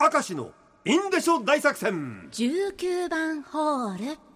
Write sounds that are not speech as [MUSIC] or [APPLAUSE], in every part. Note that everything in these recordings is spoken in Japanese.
明石のインデショ大作戦。19番ホール。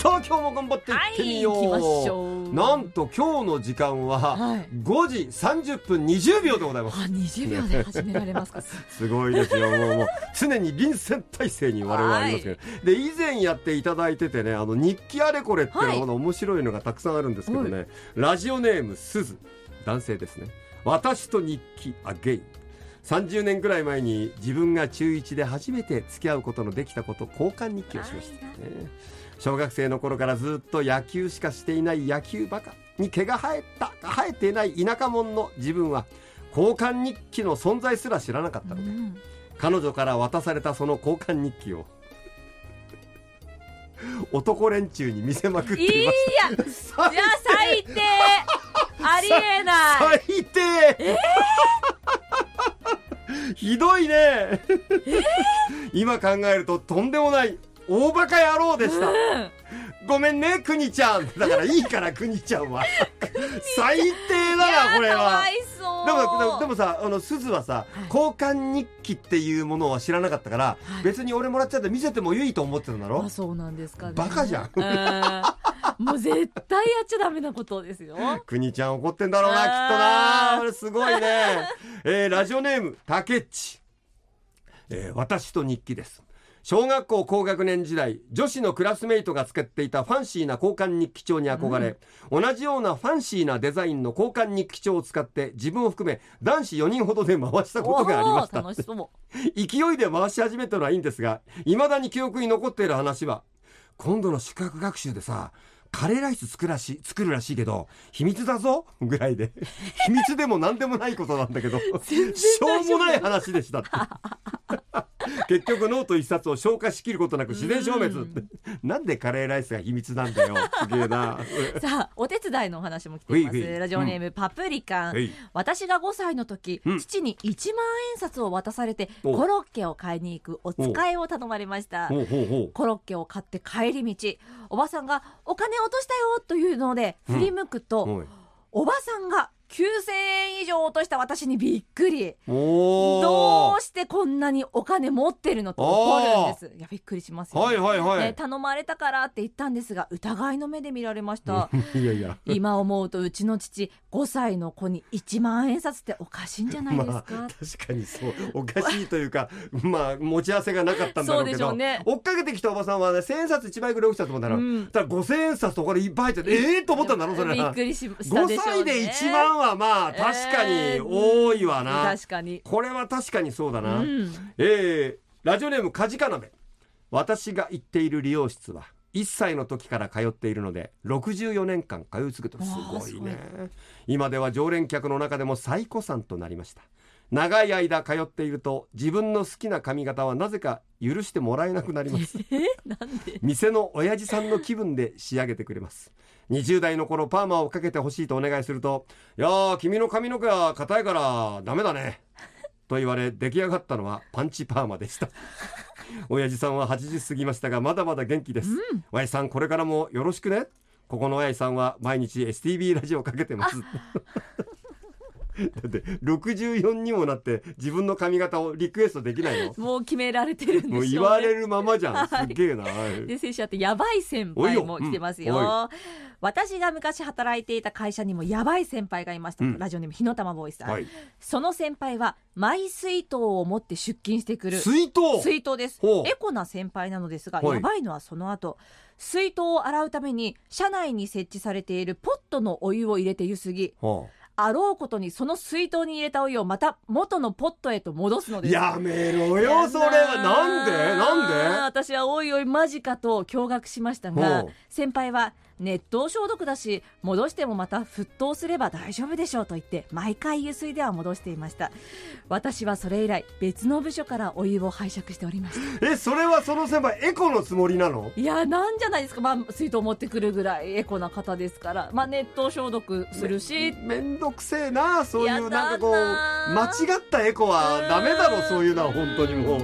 さあ今日も頑張っていってみよう,、はいう。なんと今日の時間ははい。5時30分20秒でございます、あ20秒で始められますか。[LAUGHS] すごいですよ。もうもう常に臨戦態勢に我々はありますけど、で以前やっていただいててねあの日記あれこれっていうのはい。が面白いのがたくさんあるんですけどね、ラジオネームすず。男性ですね。私と日記アゲイン30年くらい前に自分が中1で初めて付き合うことのできたこと交換日記をしました、ね、小学生の頃からずっと野球しかしていない野球バカに毛が生えた生えていない田舎者の自分は交換日記の存在すら知らなかったので、うん。彼女から渡されたその交換日記を [LAUGHS] 男連中に見せまくっていいやます最いや最低。ありえない。[LAUGHS] 最低、ひどいね、今考えるととんでもない大バカ野郎でした、うん。ごめんねくにちゃん。だからいいからくにちゃんは。最低だなこれは。でもでもさあのすずはさ、い。交換日記っていうものは知らなかったから、はい。別に俺もらっちゃって見せてもいいと思ってたんだろ？あそうなんですかね。バカじゃんもう絶対やっちゃダメなことですよ。[LAUGHS] くにちゃん怒ってんだろうなきっとな。これすごいね、えーラジオネームたけっち、えー私と日記です。小学校高学年時代女子のクラスメイトが使っていたファンシーな交換日記帳に憧れ、同じようなファンシーなデザインの交換日記帳を使って自分を含め男子4人ほどで回したことがありました。楽しそう。勢いで回し始めたのはいいんですが未だに記憶に残っている話は今度の宿泊学習でさカレーライス作るらし作るらしいけど秘密だぞぐらいで。秘密でも何でもないことなんだけどしょうもない話でしたって [LAUGHS] 結局ノート一冊を消化しきることなく自然消滅。って [LAUGHS] なんでカレーライスが秘密なんだよ。すげえな。[LAUGHS] さあお手伝いのお話も来ています。ラジオネーム、パプリカン、はい。私が5歳の時、うん。父に1万円札を渡されておコロッケを買いに行くお使いを頼まれました。コロッケを買って帰り道。おばさんが「お金落としたよ」というので振り向くと、おばさんが9000円以上落とした私にびっくり。おどーうしてこんなにお金持ってるのと怒るんです。いやびっくりしますよ、はいはいはい、ね頼まれたからって言ったんですが疑いの目で見られました。[LAUGHS] いやいや。今思うとうちの父5歳の子に1万円札っておかしいんじゃないですか、[LAUGHS] まあ、確かにそうおかしいというか [LAUGHS] まあ持ち合わせがなかったんだろうけそうでしょどうね。追っかけてきたおばさんはね千円札1枚ぐらい落ちたと思ったら、うん。ただ5000円札とこれいっぱい入っててええー、と思ったんだろうそれびっはくりししたで5しょうね。歳で1万はまあ確かにえー多いわな、確かに。これは確かにそうだな、うん。えーラジオネームカジカ鍋。私が行っている理容室は1歳の時から通っているので64年間通い続けてすごいね。今では常連客の中でも最古参となりました長い間通っていると自分の好きな髪型はなぜか許してもらえなくなります。[LAUGHS] 店の親父さんの気分で仕上げてくれます。20代の頃パーマをかけてほしいとお願いすると「いやー君の髪の毛は硬いからダメだね」と言われ出来上がったのはパンチパーマでした。[LAUGHS] 親父さんは80過ぎましたがまだまだ元気です、親父さんこれからもよろしくね。ここの親父さんは毎日 STB ラジオかけてます [LAUGHS] だって64にもなって自分の髪型をリクエストできないの？もう決められてるんでしょう、ね、もう言われるままじゃん。す [LAUGHS] はい。げえな、はい。で選手あってやばい先輩も来てますよ、おい。よ私が昔働いていた会社にもやばい先輩がいました、うん。ラジオネーム火の玉ボーイさん、はい、その先輩はマイ水筒を持って出勤してくる。水筒？水筒です。エコな先輩なのですがはい。やばいのはその後水筒を洗うために車内に設置されているポットのお湯を入れてゆすぎはあろうことにその水筒に入れたお湯をまた元のポットへと戻すのあです。やめろよそれは。なんで？なん私はおいおいマジかと驚愕しましたが先輩は熱湯消毒だし戻してもまた沸騰すれば大丈夫でしょうと言って毎回湯水では戻していました。私はそれ以来別の部署からお湯を拝借しておりました。でえそれはその先輩エコのつもりなの？いやなんじゃないですか、まあ、水筒持ってくるぐらいエコな方ですから、まあ、熱湯消毒するし。めんどくせえなそういうなんかこうな間違ったエコはダメだろそういうのは本当にもう